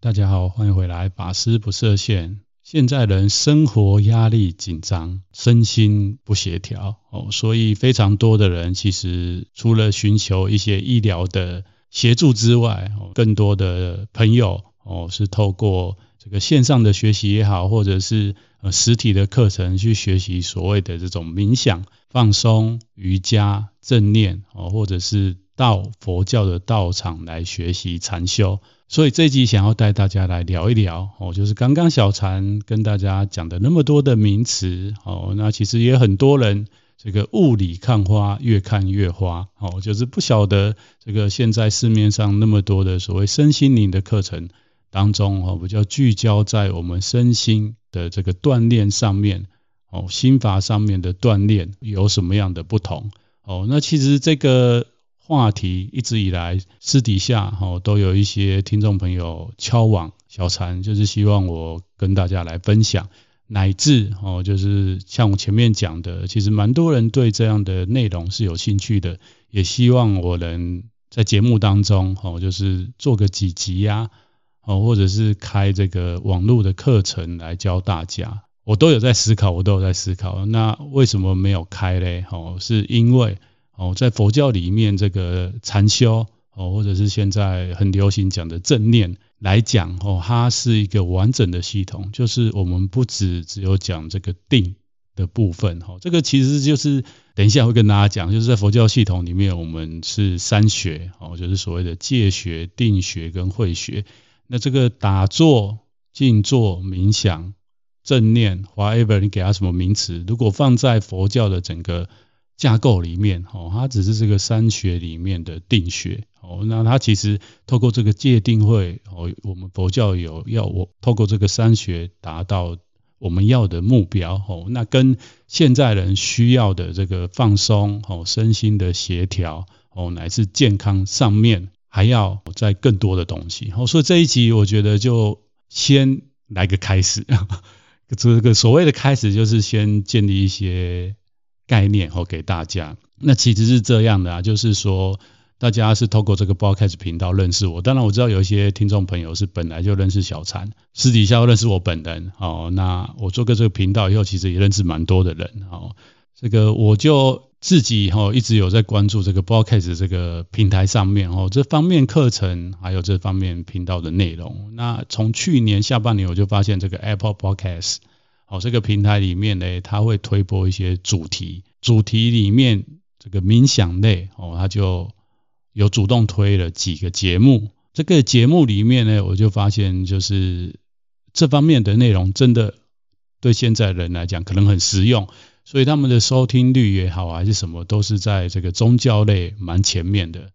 大家好，欢迎回来。法师不设限。现在人生活压力紧张，身心不协调哦，所以非常多的人其实除了寻求一些医疗的协助之外，更多的朋友哦是透过这个线上的学习也好，或者是呃实体的课程去学习所谓的这种冥想、放松、瑜伽、正念哦，或者是到佛教的道场来学习禅修。所以这集想要带大家来聊一聊哦，就是刚刚小禅跟大家讲的那么多的名词哦，那其实也很多人这个雾里看花，越看越花哦，就是不晓得这个现在市面上那么多的所谓身心灵的课程当中哦，比较聚焦在我们身心的这个锻炼上面哦，心法上面的锻炼有什么样的不同哦？那其实这个。话题一直以来私底下哈都有一些听众朋友敲碗小禅，就是希望我跟大家来分享，乃至哦就是像我前面讲的，其实蛮多人对这样的内容是有兴趣的，也希望我能在节目当中哦就是做个几集呀，哦或者是开这个网络的课程来教大家，我都有在思考，我都有在思考，那为什么没有开嘞？哦是因为。哦，在佛教里面，这个禅修哦，或者是现在很流行讲的正念来讲哦，它是一个完整的系统。就是我们不只只有讲这个定的部分哈，这个其实就是等一下会跟大家讲，就是在佛教系统里面，我们是三学哦，就是所谓的戒学、定学跟慧学。那这个打坐、静坐、冥想、正念，whatever 你给它什么名词，如果放在佛教的整个。架构里面，哦，它只是这个三学里面的定学，哦，那它其实透过这个界定会，哦，我们佛教有要我透过这个三学达到我们要的目标，哦，那跟现在人需要的这个放松，哦，身心的协调，哦，乃至健康上面还要再更多的东西，哦，所以这一集我觉得就先来个开始，这个所谓的开始就是先建立一些。概念哦，给大家。那其实是这样的啊，就是说，大家是透过这个 Podcast 频道认识我。当然，我知道有一些听众朋友是本来就认识小禅，私底下认识我本人。哦，那我做个这个频道以后，其实也认识蛮多的人。哦，这个我就自己哈一直有在关注这个 Podcast 这个平台上面哦，这方面课程还有这方面频道的内容。那从去年下半年我就发现这个 Apple Podcast。好，这个平台里面呢，它会推播一些主题，主题里面这个冥想类哦，它就有主动推了几个节目。这个节目里面呢，我就发现就是这方面的内容真的对现在人来讲可能很实用，所以他们的收听率也好还是什么，都是在这个宗教类蛮前面的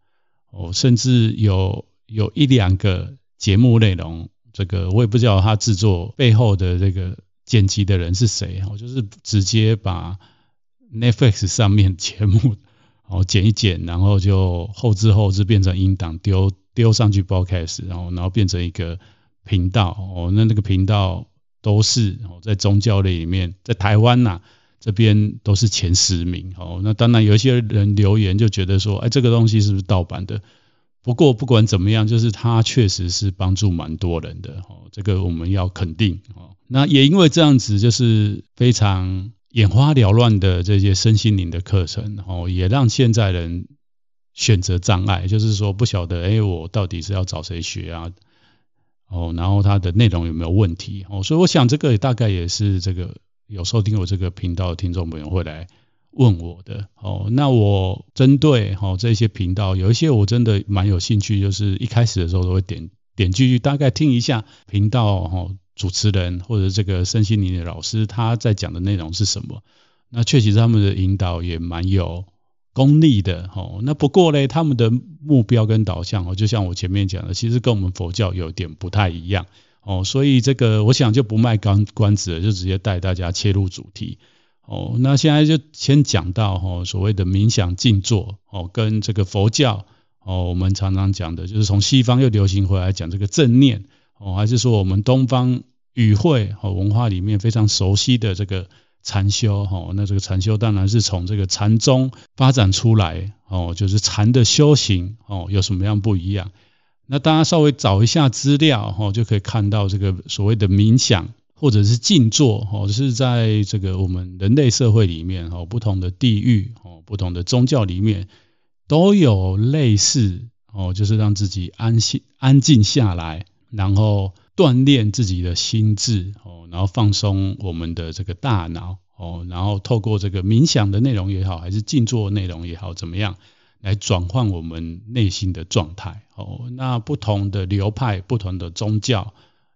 哦，甚至有有一两个节目内容，这个我也不知道他制作背后的这个。剪辑的人是谁？我就是直接把 Netflix 上面节目 哦剪一剪，然后就后制后制变成音档，丢丢上去包开始然后然后变成一个频道哦。那那个频道都是哦在宗教类里面，在台湾呐这边都是前十名哦。那当然有一些人留言就觉得说，哎，这个东西是不是盗版的？不过不管怎么样，就是它确实是帮助蛮多人的哦，这个我们要肯定哦。那也因为这样子，就是非常眼花缭乱的这些身心灵的课程哦，也让现在人选择障碍，就是说不晓得哎，我到底是要找谁学啊？哦，然后它的内容有没有问题？哦，所以我想这个大概也是这个有收听我这个频道的听众朋友会来。问我的哦，那我针对哦这些频道，有一些我真的蛮有兴趣，就是一开始的时候都会点点进去，大概听一下频道哦主持人或者这个身心灵的老师他在讲的内容是什么。那确实他们的引导也蛮有功力的哦。那不过呢，他们的目标跟导向哦，就像我前面讲的，其实跟我们佛教有点不太一样哦。所以这个我想就不卖关关子了，就直接带大家切入主题。哦，那现在就先讲到哈，所谓的冥想静坐哦，跟这个佛教哦，我们常常讲的就是从西方又流行回来讲这个正念哦，还是说我们东方语汇和文化里面非常熟悉的这个禅修哈，那这个禅修当然是从这个禅宗发展出来哦，就是禅的修行哦，有什么样不一样？那大家稍微找一下资料哈，就可以看到这个所谓的冥想或者是静坐哦，是在这个我们人类社会里面哦，不同的地域哦，不同的宗教里面都有类似哦，就是让自己安心安静下来，然后锻炼自己的心智哦，然后放松我们的这个大脑哦，然后透过这个冥想的内容也好，还是静坐内容也好，怎么样？来转换我们内心的状态哦。那不同的流派、不同的宗教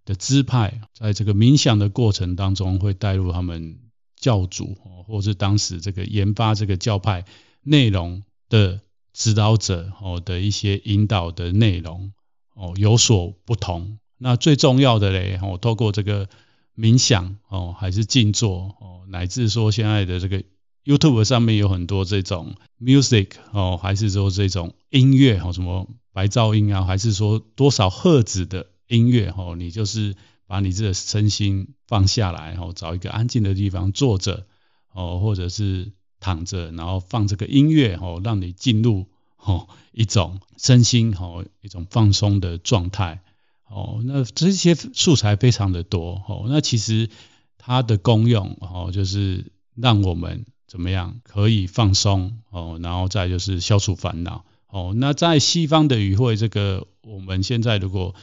的支派，在这个冥想的过程当中，会带入他们教主哦，或是当时这个研发这个教派内容的指导者哦的一些引导的内容哦有所不同。那最重要的嘞，哦，透过这个冥想哦，还是静坐哦，乃至说现在的这个。YouTube 上面有很多这种 music 哦，还是说这种音乐哦，什么白噪音啊，还是说多少赫兹的音乐哦，你就是把你这个身心放下来哦，找一个安静的地方坐着哦，或者是躺着，然后放这个音乐哦，让你进入哦一种身心哦一种放松的状态哦。那这些素材非常的多哦，那其实它的功用哦，就是让我们。怎么样可以放松哦？然后再就是消除烦恼哦。那在西方的语汇，这个我们现在如果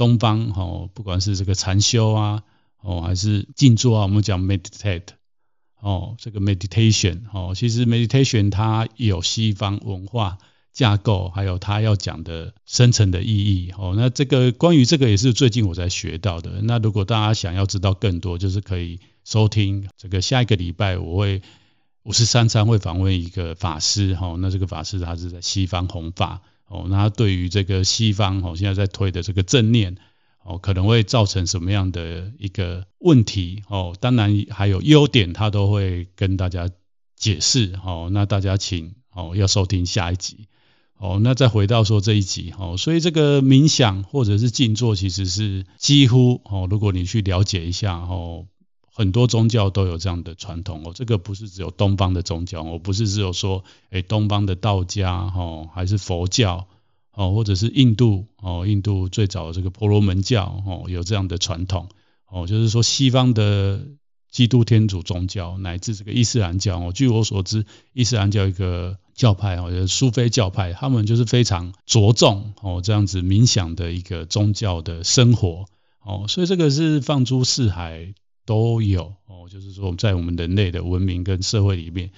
东方哦，不管是这个禅修啊哦，还是静坐啊，我们讲 meditate 哦，这个 meditation 哦，其实 meditation 它有西方文化架构，还有它要讲的深层的意义哦。那这个关于这个也是最近我才学到的。那如果大家想要知道更多，就是可以收听这个下一个礼拜我会。五十三餐会访问一个法师，哈，那这个法师他是在西方弘法，哦，那对于这个西方，哦，现在在推的这个正念，哦，可能会造成什么样的一个问题，哦，当然还有优点，他都会跟大家解释，哦，那大家请，哦，要收听下一集，哦，那再回到说这一集，哦，所以这个冥想或者是静坐，其实是几乎，哦，如果你去了解一下，哦。很多宗教都有这样的传统哦，这个不是只有东方的宗教哦，不是只有说，诶，东方的道家哦，还是佛教哦，或者是印度哦，印度最早的这个婆罗门教哦，有这样的传统哦，就是说西方的基督天主宗教乃至这个伊斯兰教哦，据我所知，伊斯兰教一个教派哦，就是苏菲教派，他们就是非常着重哦这样子冥想的一个宗教的生活哦，所以这个是放诸四海。都有哦，就是说在我们人类的文明跟社会里面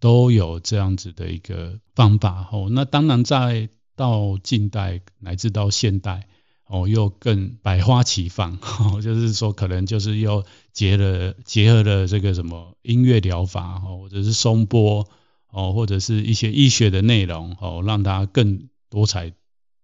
都有这样子的一个方法哦。那当然在到近代乃至到现代哦，又更百花齐放哦，就是说可能就是又结了结合了这个什么音乐疗法哦，或者是颂钵哦，或者是一些医学的内容哦，让它更多彩。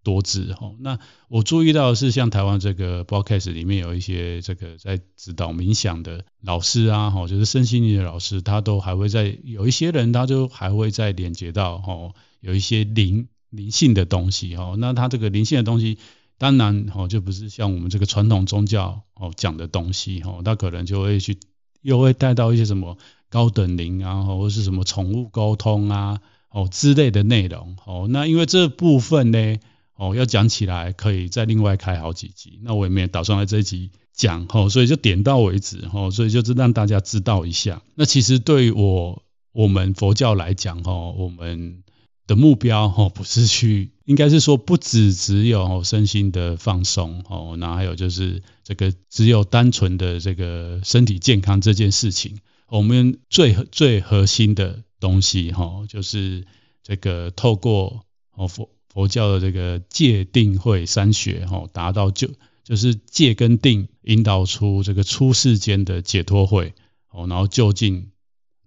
多智哈，那我注意到的是，像台湾这个 podcast 里面有一些这个在指导冥想的老师啊，哈，就是身心灵的老师，他都还会在有一些人，他就还会在连接到哈，有一些灵灵性的东西哈。那他这个灵性的东西，当然哈，就不是像我们这个传统宗教哦讲的东西哈，他可能就会去又会带到一些什么高等灵啊，或是什么宠物沟通啊，哦之类的内容哦。那因为这部分呢。哦，要讲起来可以再另外开好几集，那我也没有打算在这一集讲吼，所以就点到为止吼，所以就是让大家知道一下。那其实对我我们佛教来讲吼，我们的目标吼不是去，应该是说不只只有身心的放松哦，那还有就是这个只有单纯的这个身体健康这件事情，我们最最核心的东西吼，就是这个透过哦佛。佛教的这个戒定慧三学，哈，达到就就是戒跟定，引导出这个出世间的解脱慧，哦，然后就近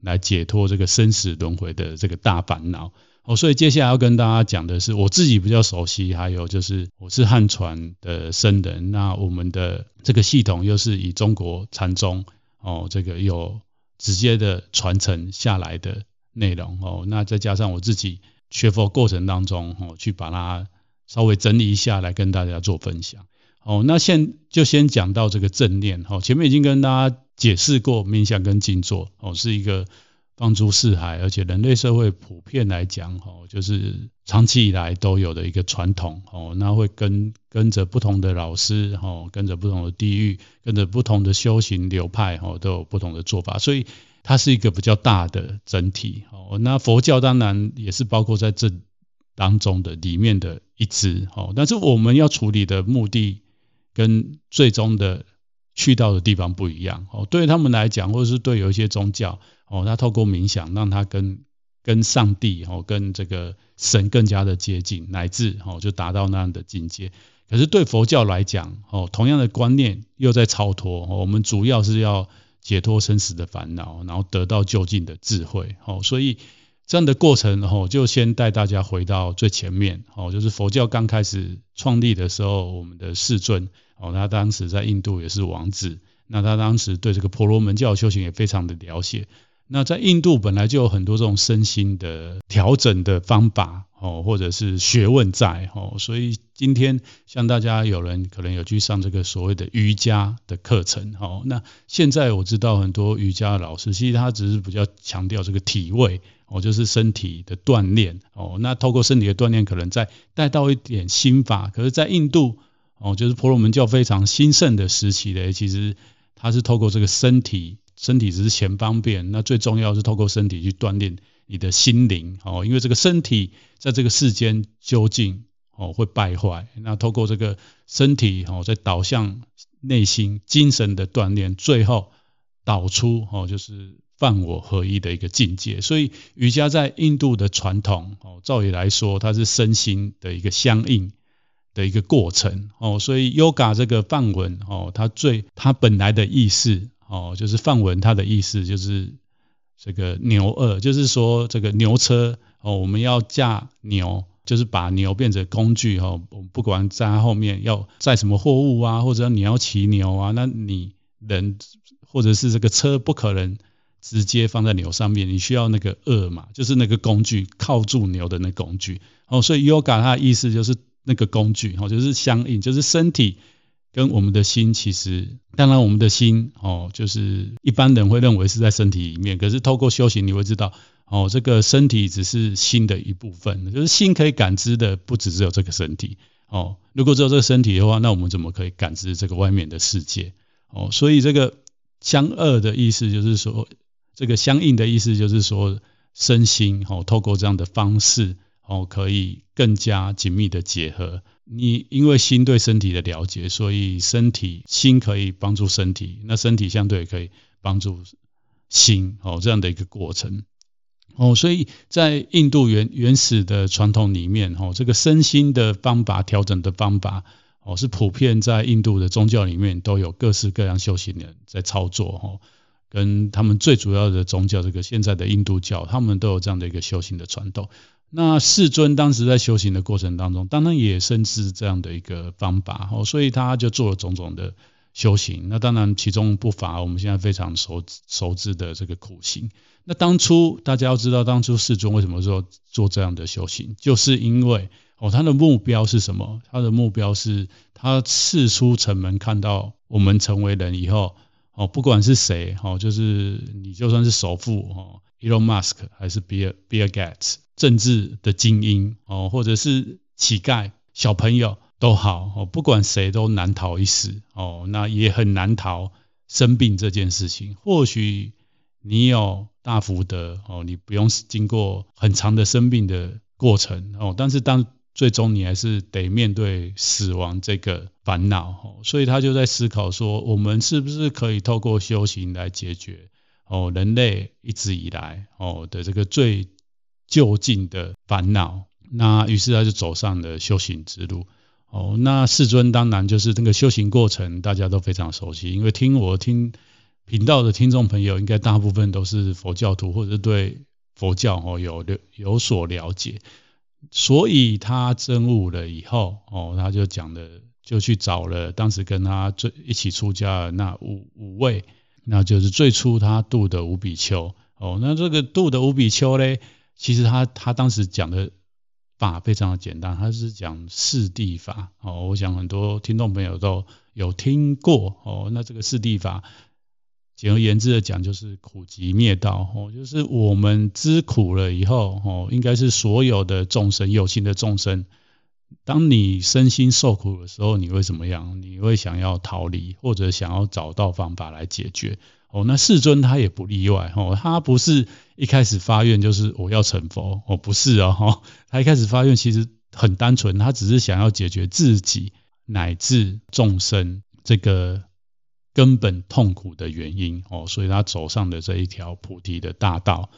来解脱这个生死轮回的这个大烦恼，哦，所以接下来要跟大家讲的是，我自己比较熟悉，还有就是我是汉传的僧人，那我们的这个系统又是以中国禅宗，哦，这个有直接的传承下来的内容，哦，那再加上我自己。学佛过程当中，哦，去把它稍微整理一下来跟大家做分享。哦，那先就先讲到这个正念。哦，前面已经跟大家解释过冥想跟静坐，哦，是一个放诸四海，而且人类社会普遍来讲，哦，就是长期以来都有的一个传统，哦，那会跟跟着不同的老师，哦，跟着不同的地域，跟着不同的修行流派，哦，都有不同的做法，所以它是一个比较大的整体，哦，那佛教当然也是包括在这当中的里面的一支，哦，但是我们要处理的目的跟最终的去到的地方不一样，哦，对他们来讲，或者是对有一些宗教。哦，他透过冥想，让他跟跟上帝哦，跟这个神更加的接近，乃至哦，就达到那样的境界。可是对佛教来讲，哦，同样的观念又在超脱。我们主要是要解脱生死的烦恼，然后得到就近的智慧。哦，所以这样的过程，哦，就先带大家回到最前面。哦，就是佛教刚开始创立的时候，我们的世尊，哦，他当时在印度也是王子，那他当时对这个婆罗门教修行也非常的了解。那在印度本来就有很多这种身心的调整的方法哦，或者是学问在哦，所以今天像大家有人可能有去上这个所谓的瑜伽的课程哦，那现在我知道很多瑜伽老师，其实他只是比较强调这个体位哦，就是身体的锻炼哦，那透过身体的锻炼，可能再带到一点心法。可是，在印度哦，就是婆罗门教非常兴盛的时期嘞，其实他是透过这个身体。身体只是前方便，那最重要是透过身体去锻炼你的心灵哦，因为这个身体在这个世间究竟哦会败坏，那透过这个身体哦在导向内心精神的锻炼，最后导出哦就是犯我合一的一个境界。所以瑜伽在印度的传统哦，照理来说它是身心的一个相应的一个过程哦，所以 Yoga 这个梵文哦，它最它本来的意思。哦，就是梵文，它的意思就是这个牛二，就是说这个牛车哦，我们要驾牛，就是把牛变成工具哦。我们不管在后面要载什么货物啊，或者你要骑牛啊，那你人或者是这个车不可能直接放在牛上面，你需要那个二嘛，就是那个工具靠住牛的那工具哦。所以 Yoga 它的意思就是那个工具哦，就是相应，就是身体。跟我们的心其实，当然我们的心哦，就是一般人会认为是在身体里面，可是透过修行你会知道哦，这个身体只是心的一部分，就是心可以感知的不只只有这个身体哦。如果只有这个身体的话，那我们怎么可以感知这个外面的世界哦？所以这个相二的意思就是说，这个相应的意思就是说，身心哦，透过这样的方式哦，可以更加紧密的结合。你因为心对身体的了解，所以身体心可以帮助身体，那身体相对也可以帮助心哦，这样的一个过程哦，所以在印度原原始的传统里面哦，这个身心的方法调整的方法哦，是普遍在印度的宗教里面都有各式各样修行人在操作哦，跟他们最主要的宗教这个现在的印度教，他们都有这样的一个修行的传统。那世尊当时在修行的过程当中，当然也深知这样的一个方法哦，所以他就做了种种的修行。那当然其中不乏我们现在非常熟熟知的这个苦行。那当初大家要知道，当初世尊为什么说做这样的修行，就是因为哦，他的目标是什么？他的目标是他次出城门，看到我们成为人以后哦，不管是谁哦，就是你就算是首富哦，Elon Musk 还是 Bill Bill Gates。政治的精英哦，或者是乞丐、小朋友都好哦，不管谁都难逃一死哦。那也很难逃生病这件事情。或许你有大福德哦，你不用经过很长的生病的过程哦，但是当最终你还是得面对死亡这个烦恼哦。所以他就在思考说，我们是不是可以透过修行来解决哦，人类一直以来哦的这个最究竟的烦恼，那于是他就走上了修行之路。哦，那世尊当然就是那个修行过程，大家都非常熟悉，因为听我听频道的听众朋友，应该大部分都是佛教徒，或者对佛教哦有有所了解。所以他证悟了以后，哦，他就讲了，就去找了当时跟他最一起出家的那五五位，那就是最初他度的五比丘。哦，那这个度的五比丘嘞。其实他他当时讲的法非常的简单，他是讲四谛法哦，我想很多听众朋友都有听过哦。那这个四谛法简而言之的讲，就是苦集灭道哦，就是我们知苦了以后哦，应该是所有的众生有情的众生，当你身心受苦的时候，你会怎么样？你会想要逃离，或者想要找到方法来解决哦。那世尊他也不例外哦，他不是一开始发愿就是我要成佛哦，不是哦，他一开始发愿其实很单纯，他只是想要解决自己乃至众生这个。根本痛苦的原因哦，所以他走上的这一条菩提的大道。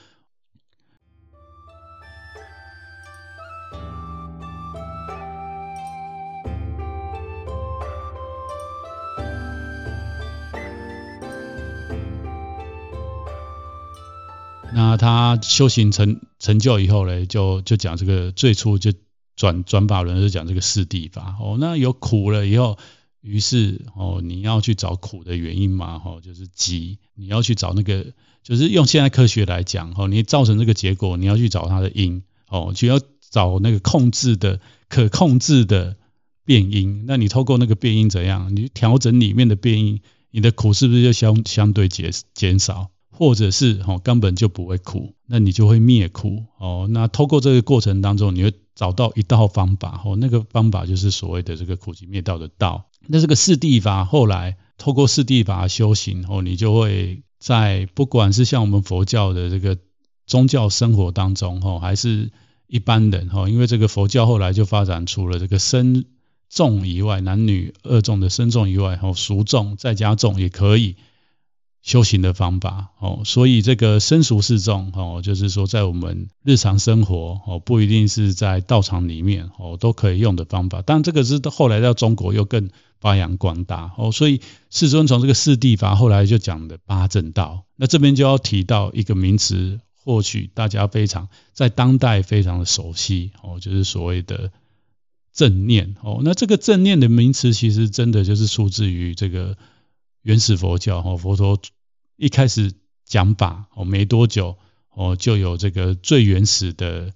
那他修行成成就以后呢，就就讲这个最初就转转法轮，就讲这个四谛法哦。那有苦了以后。于是哦，你要去找苦的原因嘛，吼，就是集，你要去找那个，就是用现在科学来讲，吼，你造成这个结果，你要去找它的因，哦，就要找那个控制的、可控制的变因。那你透过那个变因怎样？你调整里面的变因，你的苦是不是就相相对减减少？或者是哦，根本就不会苦，那你就会灭苦哦。那透过这个过程当中，你会找到一道方法哦，那个方法就是所谓的这个苦集灭道的道。那这个四谛法后来透过四谛法修行后，你就会在不管是像我们佛教的这个宗教生活当中哈，还是一般人哈，因为这个佛教后来就发展出了这个僧众以外，男女二众的僧众以外，哈，俗众在家众也可以。修行的方法哦，所以这个僧俗四众哦，就是说在我们日常生活哦，不一定是在道场里面哦，都可以用的方法。但这个是后来到中国又更发扬光大哦，所以世尊从这个四谛法后来就讲的八正道。那这边就要提到一个名词，或许大家非常在当代非常的熟悉哦，就是所谓的正念哦。那这个正念的名词其实真的就是出自于这个。原始佛教哦，佛陀一开始讲法哦，没多久哦，就有这个最原始的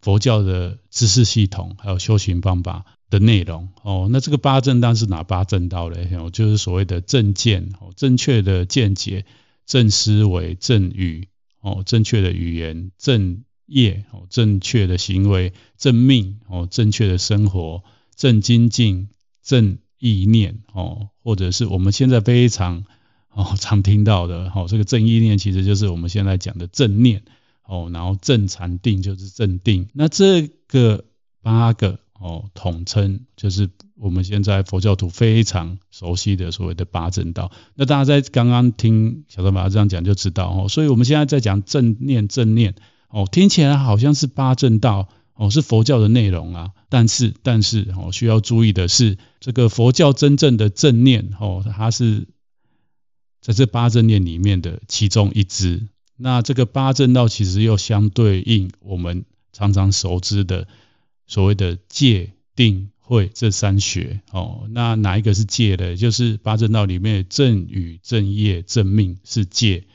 佛教的知识系统，还有修行方法的内容哦。那这个八正道是哪八正道嘞？哦，就是所谓的正见哦，正确的见解、正思维、正语哦，正确的语言、正业哦，正确的行为、正命哦，正确的生活、正精进、正。意念哦，或者是我们现在非常哦常听到的哦，这个正意念其实就是我们现在讲的正念哦，然后正禅定就是正定，那这个八个哦统称就是我们现在佛教徒非常熟悉的所谓的八正道。那大家在刚刚听小乘法这样讲就知道哦，所以我们现在在讲正念正念哦，听起来好像是八正道。哦，是佛教的内容啊，但是但是哦，需要注意的是，这个佛教真正的正念哦，它是在这八正念里面的其中一支。那这个八正道其实又相对应我们常常熟知的所谓的戒、定、慧这三学哦。那哪一个是戒的？就是八正道里面正语、正业、正命是戒。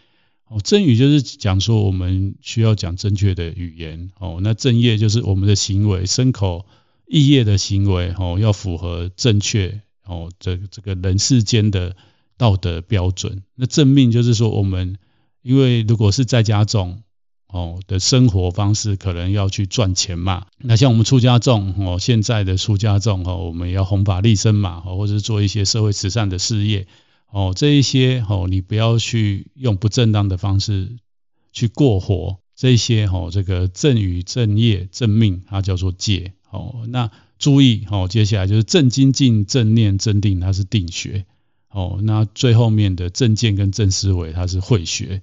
哦，正语就是讲说我们需要讲正确的语言哦。那正业就是我们的行为，身口意业的行为哦，要符合正确哦，这这个人世间的道德标准。那正命就是说我们，因为如果是在家众哦的生活方式，可能要去赚钱嘛。那像我们出家众哦，现在的出家众哦，我们要弘法利生嘛，或者是做一些社会慈善的事业。哦，这一些哦，你不要去用不正当的方式去过活，这些哦，这个正语、正业、正命，它叫做戒。哦，那注意哦，接下来就是正精进、正念、正定，它是定学。哦，那最后面的正见跟正思维，它是慧学。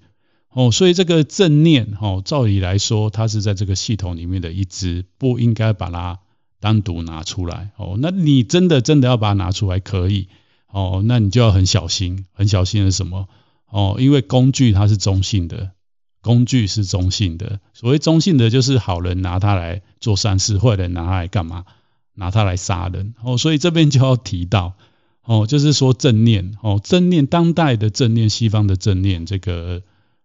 哦，所以这个正念，哦，照理来说，它是在这个系统里面的一支，不应该把它单独拿出来。哦，那你真的真的要把它拿出来，可以。哦，那你就要很小心，很小心的什么？哦，因为工具它是中性的，工具是中性的。所谓中性的，就是好人拿它来做善事，坏人拿它来干嘛？拿它来杀人。哦，所以这边就要提到，哦，就是说正念，哦，正念当代的正念，西方的正念，这个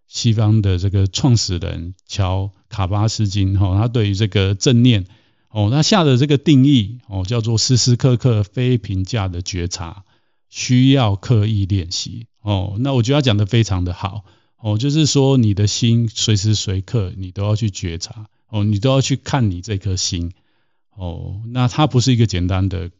西方的这个创始人乔卡巴斯金，哈，他对于这个正念，哦，他下的这个定义，哦，叫做时时刻刻非评价的觉察。需要刻意练习哦。那我觉得他讲的非常的好哦，就是说你的心随时随刻你都要去觉察哦，你都要去看你这颗心哦。那它不是一个简单的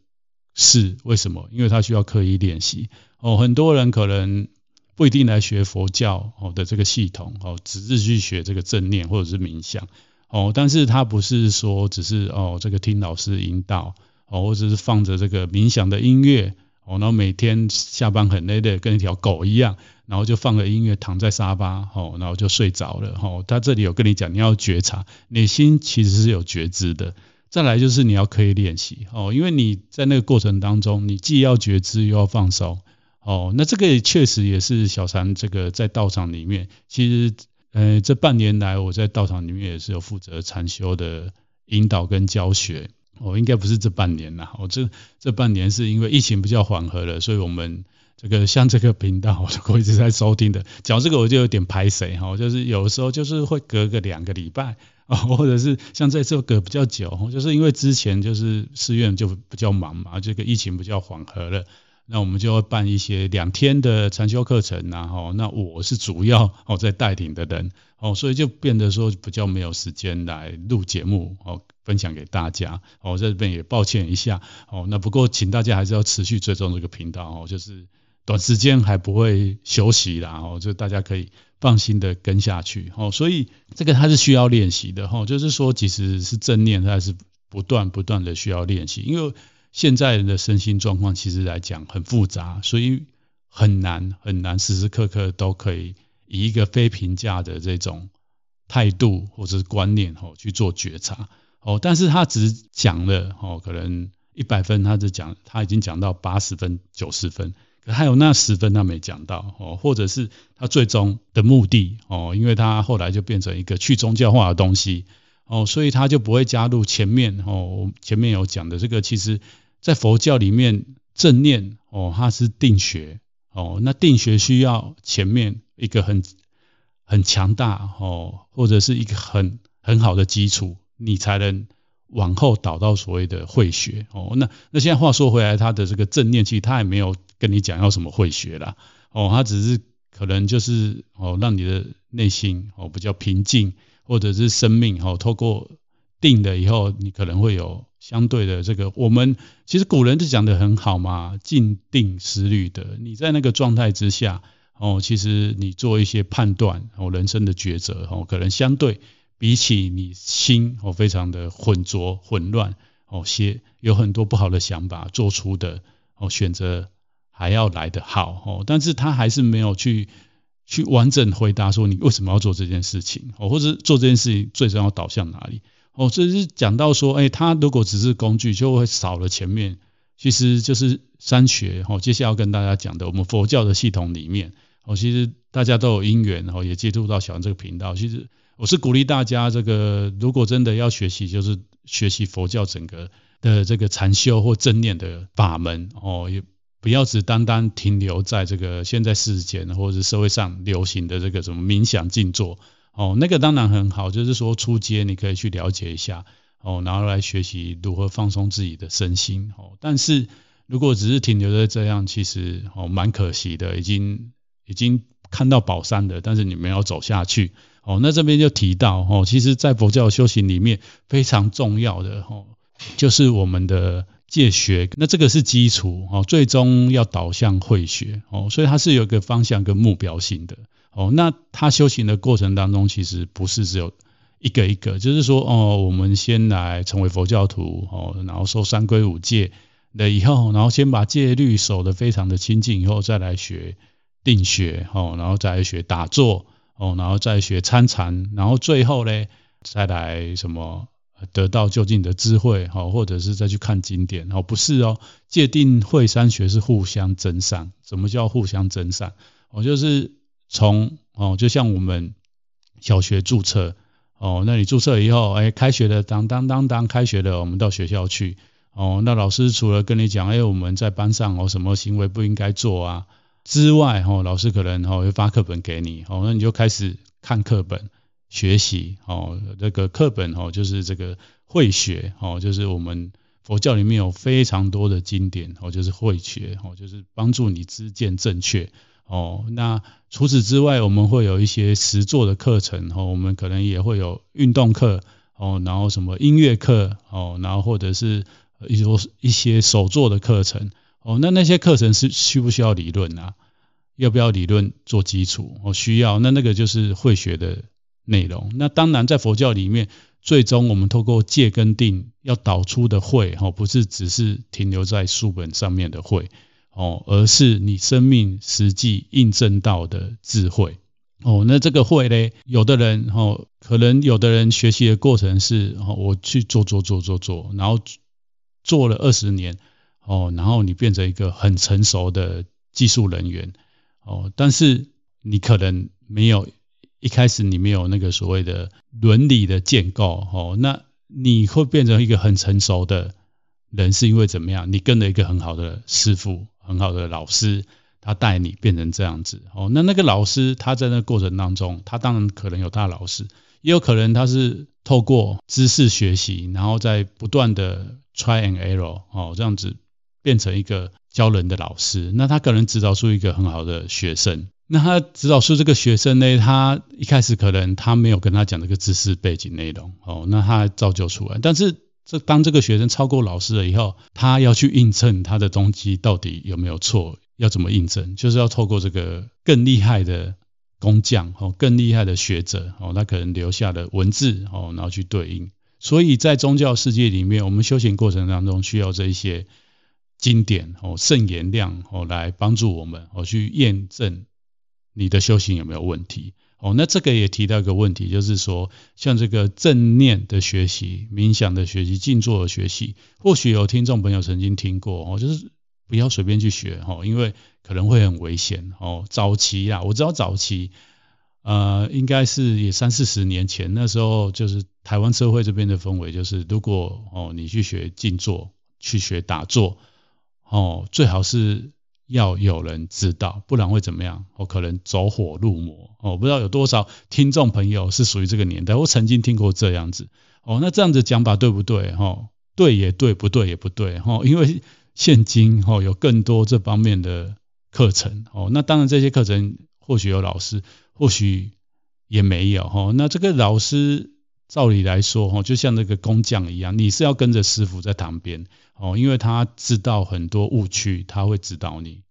事，为什么？因为它需要刻意练习哦。很多人可能不一定来学佛教哦的这个系统哦，只是去学这个正念或者是冥想。哦，但是他不是说只是哦，这个听老师引导哦，或者是放着这个冥想的音乐哦，然后每天下班很累的跟一条狗一样，然后就放个音乐躺在沙发哦，然后就睡着了哦。他这里有跟你讲，你要觉察，内心其实是有觉知的。再来就是你要刻意练习哦，因为你在那个过程当中，你既要觉知又要放松哦。那这个也确实也是小禅这个在道场里面其实。呃，这半年来我在道场里面也是有负责禅修的引导跟教学。我，应该不是这半年啦，我、哦、这这半年是因为疫情比较缓和了，所以我们这个像这个频道，我一直在收听的。讲这个我就有点排水哈，就是有时候就是会隔个两个礼拜啊，或者是像这次隔比较久，就是因为之前就是寺院就比较忙嘛，这个疫情比较缓和了。那我们就会办一些两天的禅修课程呐，吼，那我是主要哦在带领的人，哦，所以就变得说比较没有时间来录节目，哦，分享给大家，哦，在这边也抱歉一下，哦，那不过请大家还是要持续追踪这个频道，哦，就是短时间还不会休息啦，哦，就大家可以放心的跟下去，哦，所以这个它是需要练习的，哦，就是说其实是正念，它是不断不断的需要练习，因为。现在人的身心状况其实来讲很复杂，所以很难很难时时刻刻都可以以一个非评价的这种态度或者是观念哦去做觉察哦。但是他只讲了哦，可能一百分，他只讲他已经讲到八十分九十分，可还有那十分他没讲到哦，或者是他最终的目的哦，因为他后来就变成一个去宗教化的东西哦，所以他就不会加入前面哦，前面有讲的这个其实。在佛教里面，正念哦，它是定学哦，那定学需要前面一个很很强大哦，或者是一个很很好的基础，你才能往后导到所谓的慧学哦。那那现在话说回来，他的这个正念，其实他也没有跟你讲要什么慧学啦哦，他只是可能就是哦，让你的内心哦比较平静，或者是生命哦，透过定了以后，你可能会有。相对的，这个我们其实古人就讲得很好嘛，静定思虑的。你在那个状态之下，哦，其实你做一些判断，哦，人生的抉择，哦，可能相对比起你心哦非常的浑浊混乱，哦，些有很多不好的想法做出的哦选择还要来得好，哦，但是他还是没有去去完整回答说你为什么要做这件事情，哦，或者做这件事情最终要导向哪里。哦，这是讲到说，哎，他如果只是工具，就会少了前面，其实就是三学。哦，接下来要跟大家讲的，我们佛教的系统里面，哦，其实大家都有因缘，然后也接触到小禅这个频道。其实我是鼓励大家，这个如果真的要学习，就是学习佛教整个的这个禅修或正念的法门。哦，也不要只单单停留在这个现在世间或者是社会上流行的这个什么冥想静坐。哦，那个当然很好，就是说出街你可以去了解一下，哦，然后来学习如何放松自己的身心，哦，但是如果只是停留在这样，其实哦蛮可惜的，已经已经看到宝山了，但是你没有走下去，哦，那这边就提到，哦，其实在佛教修行里面非常重要的，哦，就是我们的戒学，那这个是基础，哦，最终要导向慧学，哦，所以它是有一个方向跟目标性的。哦，那他修行的过程当中，其实不是只有一个一个，就是说，哦，我们先来成为佛教徒，哦，然后受三皈五戒了以后，然后先把戒律守得非常的清净，以后再来学定学，哦，然后再来学打坐，哦，然后再学参禅，然后最后呢，再来什么得到究竟的智慧，哦，或者是再去看经典，哦，不是哦，戒定慧三学是互相增上。什么叫互相增上？哦，就是。从哦，就像我们小学注册哦，那你注册以后，哎，开学了，当当当当，开学了，我们到学校去哦，那老师除了跟你讲，哎，我们在班上哦，什么行为不应该做啊之外，哦，老师可能哦会发课本给你，哦，那你就开始看课本学习哦，这个课本哦就是这个会学哦，就是我们佛教里面有非常多的经典哦，就是会学哦，就是帮助你知见正确哦。那除此之外，我们会有一些实作的课程哦，我们可能也会有运动课哦，然后什么音乐课哦，然后或者是一些一些手作的课程哦。那那些课程是需不需要理论啊？要不要理论做基础？哦，需要。那那个就是会学的内容。那当然，在佛教里面。最终，我们透过戒跟定要导出的会，哦，不是只是停留在书本上面的会，哦，而是你生命实际印证到的智慧，哦，那这个慧呢，有的人，哦，可能有的人学习的过程是，哦，我去做做做做做，然后做了二十年，哦，然后你变成一个很成熟的技术人员，哦，但是你可能没有。一开始你没有那个所谓的伦理的建构，哦，那你会变成一个很成熟的人，是因为怎么样？你跟了一个很好的师傅、很好的老师，他带你变成这样子，哦，那那个老师他在那过程当中，他当然可能有他的老师，也有可能他是透过知识学习，然后在不断的 try and error，哦，这样子变成一个教人的老师，那他可能指导出一个很好的学生。那他指导出这个学生呢，他一开始可能他没有跟他讲这个知识背景内容哦，那他造就出来。但是这当这个学生超过老师了以后，他要去印证他的东西到底有没有错，要怎么印证？就是要透过这个更厉害的工匠哦，更厉害的学者哦，他可能留下的文字哦，然后去对应。所以在宗教世界里面，我们修行过程当中需要这一些经典哦、圣言量哦，来帮助我们哦去验证。你的修行有没有问题？哦，那这个也提到一个问题，就是说，像这个正念的学习、冥想的学习、静坐的学习，或许有听众朋友曾经听过哦，就是不要随便去学哦，因为可能会很危险哦。早期啊，我知道早期，呃，应该是也三四十年前，那时候就是台湾社会这边的氛围，就是如果哦你去学静坐、去学打坐，哦，最好是。要有人知道，不然会怎么样？我可能走火入魔。我不知道有多少听众朋友是属于这个年代。我曾经听过这样子。哦，那这样子讲法对不对？哈，对也对，不对也不对。哈，因为现今哈有更多这方面的课程。哦，那当然这些课程或许有老师，或许也没有。哈，那这个老师照理来说，哈，就像那个工匠一样，你是要跟着师傅在旁边。哦，因为他知道很多误区，他会指导你。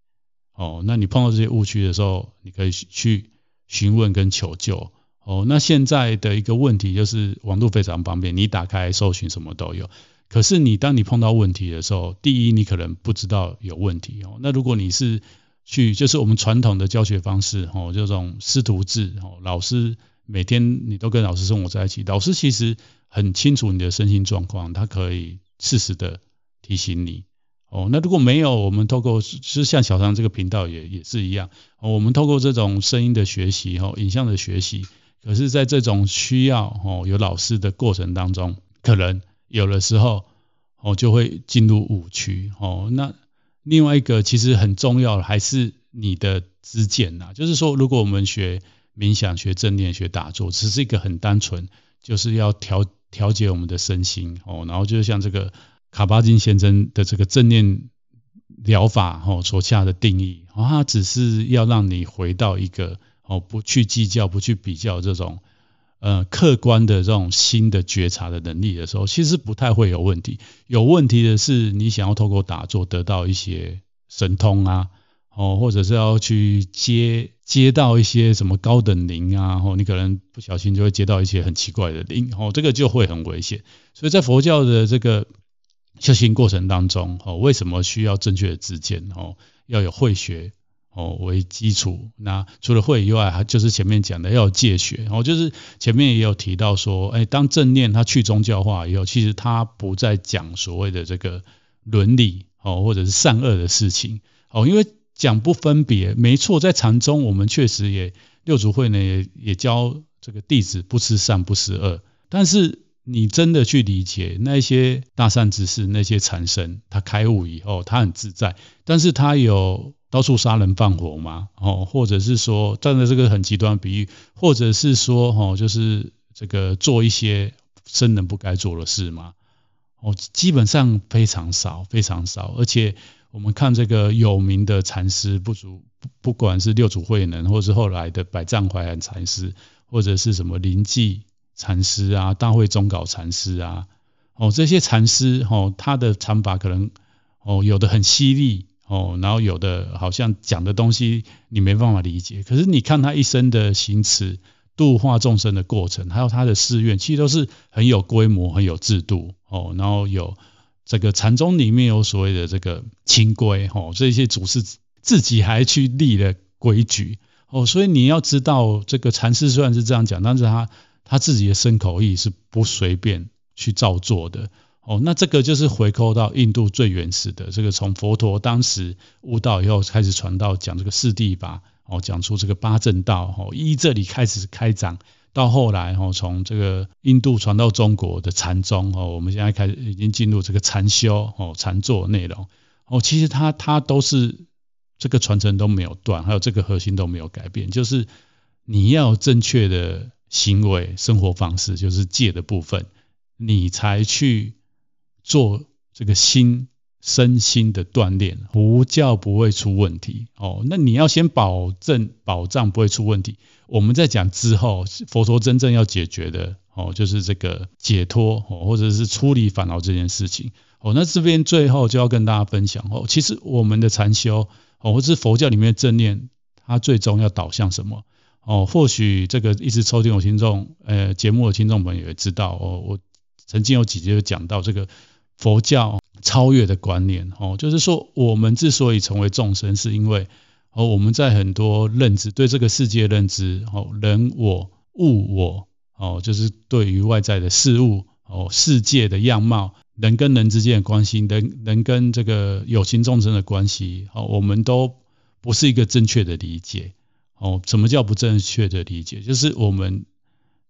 哦，那你碰到这些误区的时候，你可以去询问跟求救。哦，那现在的一个问题就是网络非常方便，你打开搜寻什么都有。可是你当你碰到问题的时候，第一你可能不知道有问题哦。那如果你是去就是我们传统的教学方式，哦，这种师徒制，哦，老师每天你都跟老师生活在一起，老师其实很清楚你的身心状况，他可以适时的。提醒你哦，那如果没有，我们透过就是像小张这个频道也也是一样，我们透过这种声音的学习哦，影像的学习，可是在这种需要哦有老师的过程当中，可能有的时候哦就会进入误区哦。那另外一个其实很重要的还是你的知见呐，就是说如果我们学冥想、学正念、学打坐，只是一个很单纯，就是要调调节我们的身心哦，然后就像这个。卡巴金先生的这个正念疗法哦所下的定义，哦，他只是要让你回到一个哦不去计较、不去比较这种呃客观的这种新的觉察的能力的时候，其实不太会有问题。有问题的是你想要透过打坐得到一些神通啊，哦，或者是要去接接到一些什么高等灵啊，然哦，你可能不小心就会接到一些很奇怪的灵，哦，这个就会很危险。所以在佛教的这个。修行过程当中，哦，为什么需要正确的知见？哦，要有慧学哦为基础。那除了慧以外，还就是前面讲的要有戒学。哦，就是前面也有提到说，哎，当正念它去宗教化以后，其实它不再讲所谓的这个伦理哦，或者是善恶的事情哦，因为讲不分别。没错，在禅宗我们确实也六祖慧呢也也教这个弟子不吃善不吃恶，但是。你真的去理解那些大善之士，那些禅僧，他开悟以后，他很自在，但是他有到处杀人放火吗？哦，或者是说，站在这个很极端比喻，或者是说，哦，就是这个做一些僧人不该做的事吗？哦，基本上非常少，非常少。而且我们看这个有名的禅师，不足不管是六祖慧能，或是后来的百丈怀海禅师，或者是什么临济禅师啊、大慧宗杲禅师啊，哦，这些禅师哦，他的禅法可能哦有的很犀利哦，然后有的好像讲的东西你没办法理解。可是你看他一生的行持。度化众生的过程，还有他的寺院，其实都是很有规模、很有制度哦。然后有这个禅宗里面有所谓的这个清规哦，这些祖师自己还去立了规矩哦。所以你要知道，这个禅师虽然是这样讲，但是他他自己的身口意是不随便去照做的哦。那这个就是回扣到印度最原始的这个，从佛陀当时悟道以后开始传道，讲这个四谛法。哦，讲出这个八正道，哦，依这里开始开展，到后来，哦，从这个印度传到中国的禅宗，哦，我们现在开始已经进入这个禅修，哦，禅坐内容，哦，其实它它都是这个传承都没有断，还有这个核心都没有改变，就是你要正确的行为生活方式，就是戒的部分，你才去做这个心。身心的锻炼，不教不会出问题哦。那你要先保证保障不会出问题，我们再讲之后，佛陀真正要解决的哦，就是这个解脱哦，或者是处理烦恼这件事情哦。那这边最后就要跟大家分享哦，其实我们的禅修哦，或是佛教里面的正念，它最终要导向什么哦？或许这个一直抽听我听众呃节目的听众朋友也知道哦，我曾经有几节讲到这个佛教。超越的观念，哦，就是说，我们之所以成为众生，是因为，哦，我们在很多认知，对这个世界认知，哦，人我物我，哦，就是对于外在的事物，哦，世界的样貌，人跟人之间的关系，人人跟这个有情众生的关系，哦，我们都不是一个正确的理解，哦，什么叫不正确的理解？就是我们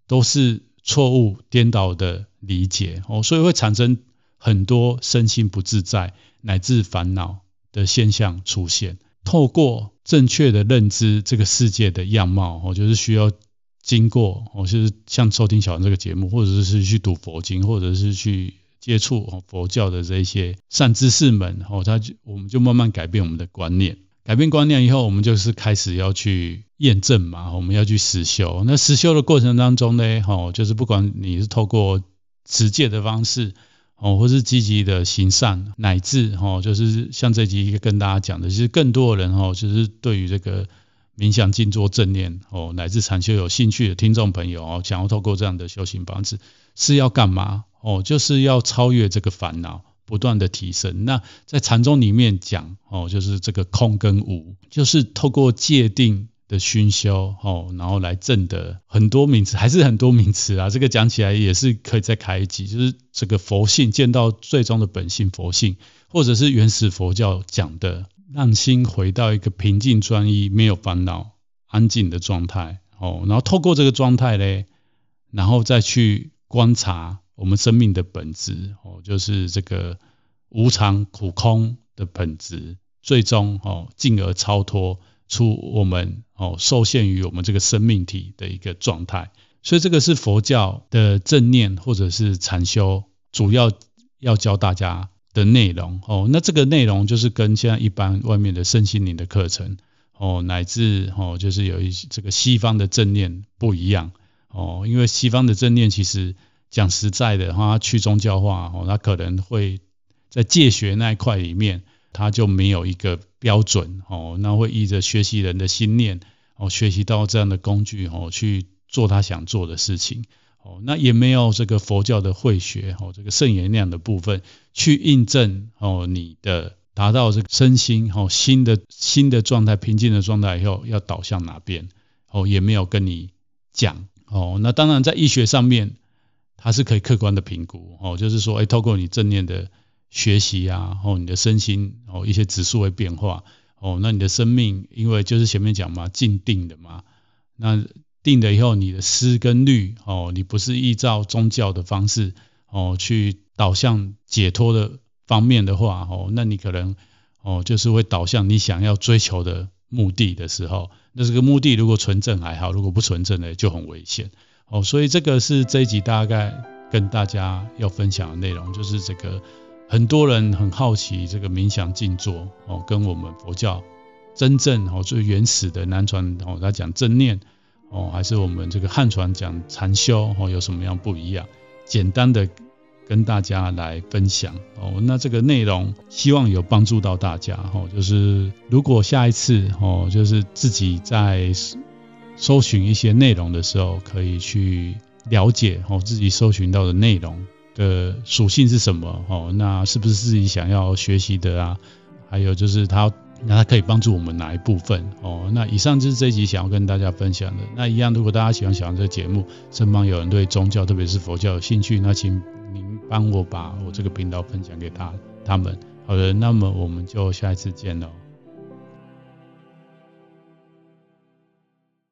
都是错误颠倒的理解，哦，所以会产生。很多身心不自在乃至烦恼的现象出现，透过正确的认知这个世界的样貌，我就是需要经过，我就是像收听小王这个节目，或者是去读佛经，或者是去接触佛教的这些善知识们，哦，他就我们就慢慢改变我们的观念，改变观念以后，我们就是开始要去验证嘛，我们要去实修。那实修的过程当中呢，哦，就是不管你是透过持戒的方式。哦，或是积极的行善，乃至哦，就是像这集跟大家讲的，其实更多的人哦，就是对于这个冥想、静坐、正念哦，乃至禅修有兴趣的听众朋友哦，想要透过这样的修行方式，是要干嘛？哦，就是要超越这个烦恼，不断的提升。那在禅宗里面讲哦，就是这个空跟无，就是透过界定。的熏修哦，然后来证得很多名词，还是很多名词啊。这个讲起来也是可以再开一集，就是这个佛性见到最终的本性佛性，或者是原始佛教讲的，让心回到一个平静专一、没有烦恼、安静的状态哦。然后透过这个状态嘞，然后再去观察我们生命的本质哦，就是这个无常、苦、空的本质，最终哦进而超脱。出我们哦受限于我们这个生命体的一个状态，所以这个是佛教的正念或者是禅修主要要教大家的内容哦。那这个内容就是跟现在一般外面的身心灵的课程哦，乃至哦就是有一些这个西方的正念不一样哦，因为西方的正念其实讲实在的话，它去宗教化哦，它可能会在戒学那一块里面。他就没有一个标准哦，那会依着学习人的心念哦，学习到这样的工具哦，去做他想做的事情哦，那也没有这个佛教的慧学哦，这个圣言那样的部分去印证哦，你的达到这个身心哦，新的新的状态平静的状态以后要导向哪边哦，也没有跟你讲哦，那当然在医学上面它是可以客观的评估哦，就是说哎，透过你正念的。学习啊，哦，你的身心哦，一些指数会变化哦，那你的生命，因为就是前面讲嘛，静定的嘛，那定了以后，你的思跟虑哦，你不是依照宗教的方式哦去导向解脱的方面的话哦，那你可能哦就是会导向你想要追求的目的的时候，那这个目的如果纯正还好，如果不纯正的就很危险哦，所以这个是这一集大概。跟大家要分享的内容，就是这个很多人很好奇这个冥想静坐哦，跟我们佛教真正哦最原始的南传哦，他讲正念哦，还是我们这个汉传讲禅修哦，有什么样不一样？简单的跟大家来分享哦。那这个内容希望有帮助到大家哦，就是如果下一次哦，就是自己在搜寻一些内容的时候，可以去。了解哦，自己搜寻到的内容的属性是什么哦？那是不是自己想要学习的啊？还有就是它，那它可以帮助我们哪一部分哦？那以上就是这一集想要跟大家分享的。那一样，如果大家喜欢小杨这个节目，身旁有人对宗教，特别是佛教有兴趣，那请您帮我把我这个频道分享给他他们。好的，那么我们就下一次见喽。